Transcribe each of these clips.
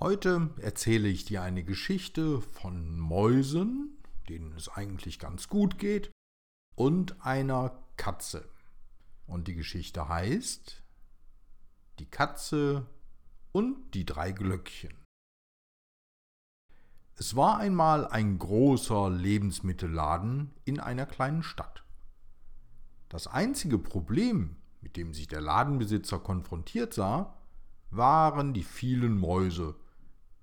Heute erzähle ich dir eine Geschichte von Mäusen, denen es eigentlich ganz gut geht, und einer Katze. Und die Geschichte heißt Die Katze und die drei Glöckchen. Es war einmal ein großer Lebensmittelladen in einer kleinen Stadt. Das einzige Problem, mit dem sich der Ladenbesitzer konfrontiert sah, waren die vielen Mäuse,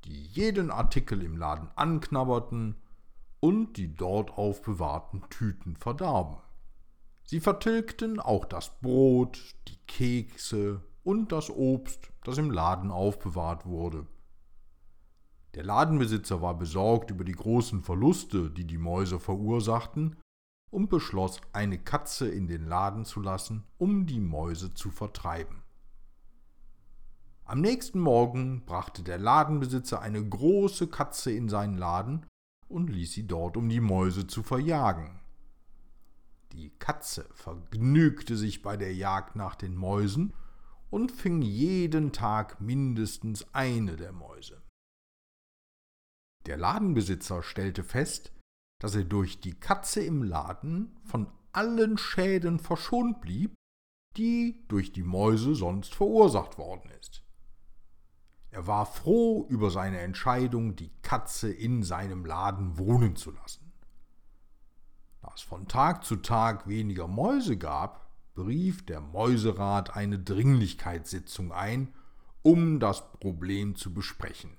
die jeden Artikel im Laden anknabberten und die dort aufbewahrten Tüten verdarben. Sie vertilgten auch das Brot, die Kekse und das Obst, das im Laden aufbewahrt wurde. Der Ladenbesitzer war besorgt über die großen Verluste, die die Mäuse verursachten, und beschloss, eine Katze in den Laden zu lassen, um die Mäuse zu vertreiben. Am nächsten Morgen brachte der Ladenbesitzer eine große Katze in seinen Laden und ließ sie dort, um die Mäuse zu verjagen. Die Katze vergnügte sich bei der Jagd nach den Mäusen und fing jeden Tag mindestens eine der Mäuse. Der Ladenbesitzer stellte fest, dass er durch die Katze im Laden von allen Schäden verschont blieb, die durch die Mäuse sonst verursacht worden ist. Er war froh über seine Entscheidung, die Katze in seinem Laden wohnen zu lassen. Da es von Tag zu Tag weniger Mäuse gab, berief der Mäuserat eine Dringlichkeitssitzung ein, um das Problem zu besprechen.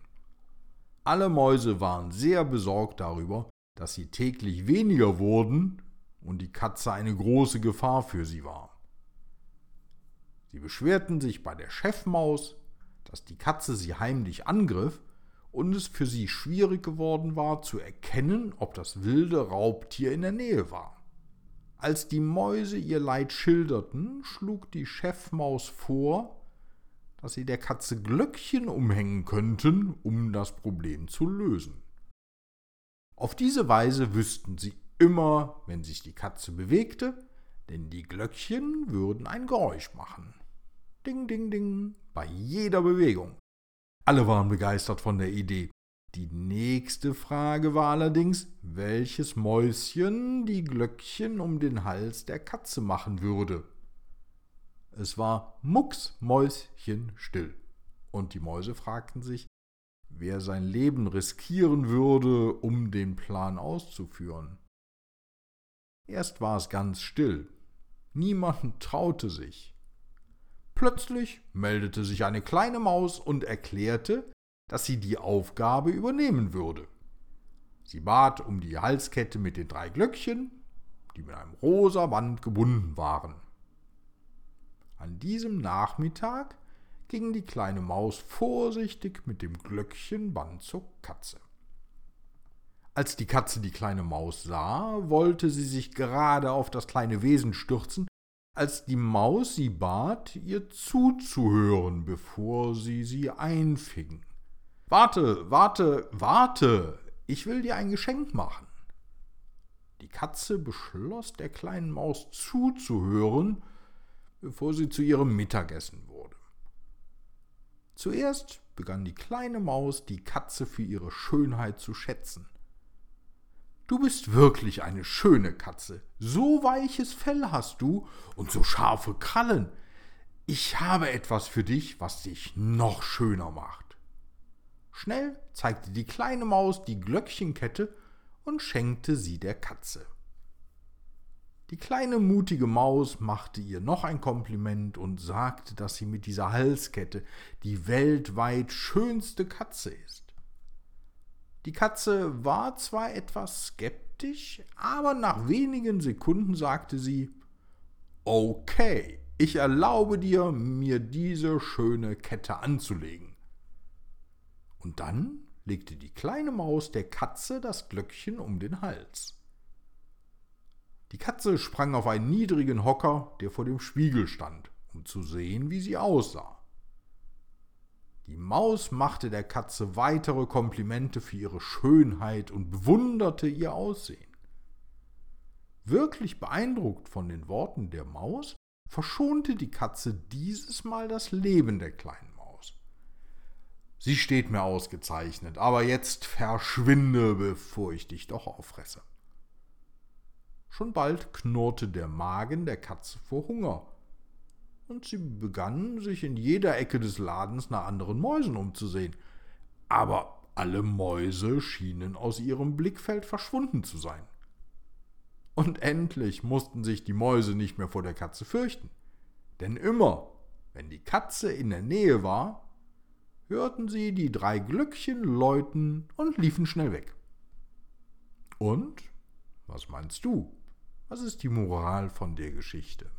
Alle Mäuse waren sehr besorgt darüber, dass sie täglich weniger wurden und die Katze eine große Gefahr für sie war. Sie beschwerten sich bei der Chefmaus, dass die Katze sie heimlich angriff und es für sie schwierig geworden war zu erkennen, ob das wilde Raubtier in der Nähe war. Als die Mäuse ihr Leid schilderten, schlug die Chefmaus vor, dass sie der Katze Glöckchen umhängen könnten, um das Problem zu lösen. Auf diese Weise wüssten sie immer, wenn sich die Katze bewegte, denn die Glöckchen würden ein Geräusch machen. Ding, ding, ding, bei jeder Bewegung. Alle waren begeistert von der Idee. Die nächste Frage war allerdings, welches Mäuschen die Glöckchen um den Hals der Katze machen würde. Es war mucksmäuschenstill, und die Mäuse fragten sich, wer sein Leben riskieren würde, um den Plan auszuführen. Erst war es ganz still. Niemand traute sich. Plötzlich meldete sich eine kleine Maus und erklärte, dass sie die Aufgabe übernehmen würde. Sie bat um die Halskette mit den drei Glöckchen, die mit einem rosa Band gebunden waren. An diesem Nachmittag ging die kleine Maus vorsichtig mit dem Glöckchenband zur Katze. Als die Katze die kleine Maus sah, wollte sie sich gerade auf das kleine Wesen stürzen, als die Maus sie bat, ihr zuzuhören, bevor sie sie einfing. Warte, warte, warte, ich will dir ein Geschenk machen. Die Katze beschloss, der kleinen Maus zuzuhören, bevor sie zu ihrem Mittagessen wurde. Zuerst begann die kleine Maus, die Katze für ihre Schönheit zu schätzen. Du bist wirklich eine schöne Katze. So weiches Fell hast du und so scharfe Krallen. Ich habe etwas für dich, was dich noch schöner macht. Schnell zeigte die kleine Maus die Glöckchenkette und schenkte sie der Katze. Die kleine mutige Maus machte ihr noch ein Kompliment und sagte, dass sie mit dieser Halskette die weltweit schönste Katze ist. Die Katze war zwar etwas skeptisch, aber nach wenigen Sekunden sagte sie Okay, ich erlaube dir, mir diese schöne Kette anzulegen. Und dann legte die kleine Maus der Katze das Glöckchen um den Hals. Die Katze sprang auf einen niedrigen Hocker, der vor dem Spiegel stand, um zu sehen, wie sie aussah. Die Maus machte der Katze weitere Komplimente für ihre Schönheit und bewunderte ihr Aussehen. Wirklich beeindruckt von den Worten der Maus, verschonte die Katze dieses Mal das Leben der kleinen Maus. Sie steht mir ausgezeichnet, aber jetzt verschwinde, bevor ich dich doch auffresse. Schon bald knurrte der Magen der Katze vor Hunger, und sie begann, sich in jeder Ecke des Ladens nach anderen Mäusen umzusehen. Aber alle Mäuse schienen aus ihrem Blickfeld verschwunden zu sein. Und endlich mussten sich die Mäuse nicht mehr vor der Katze fürchten, denn immer, wenn die Katze in der Nähe war, hörten sie die drei Glöckchen läuten und liefen schnell weg. Und, was meinst du, was ist die Moral von der Geschichte?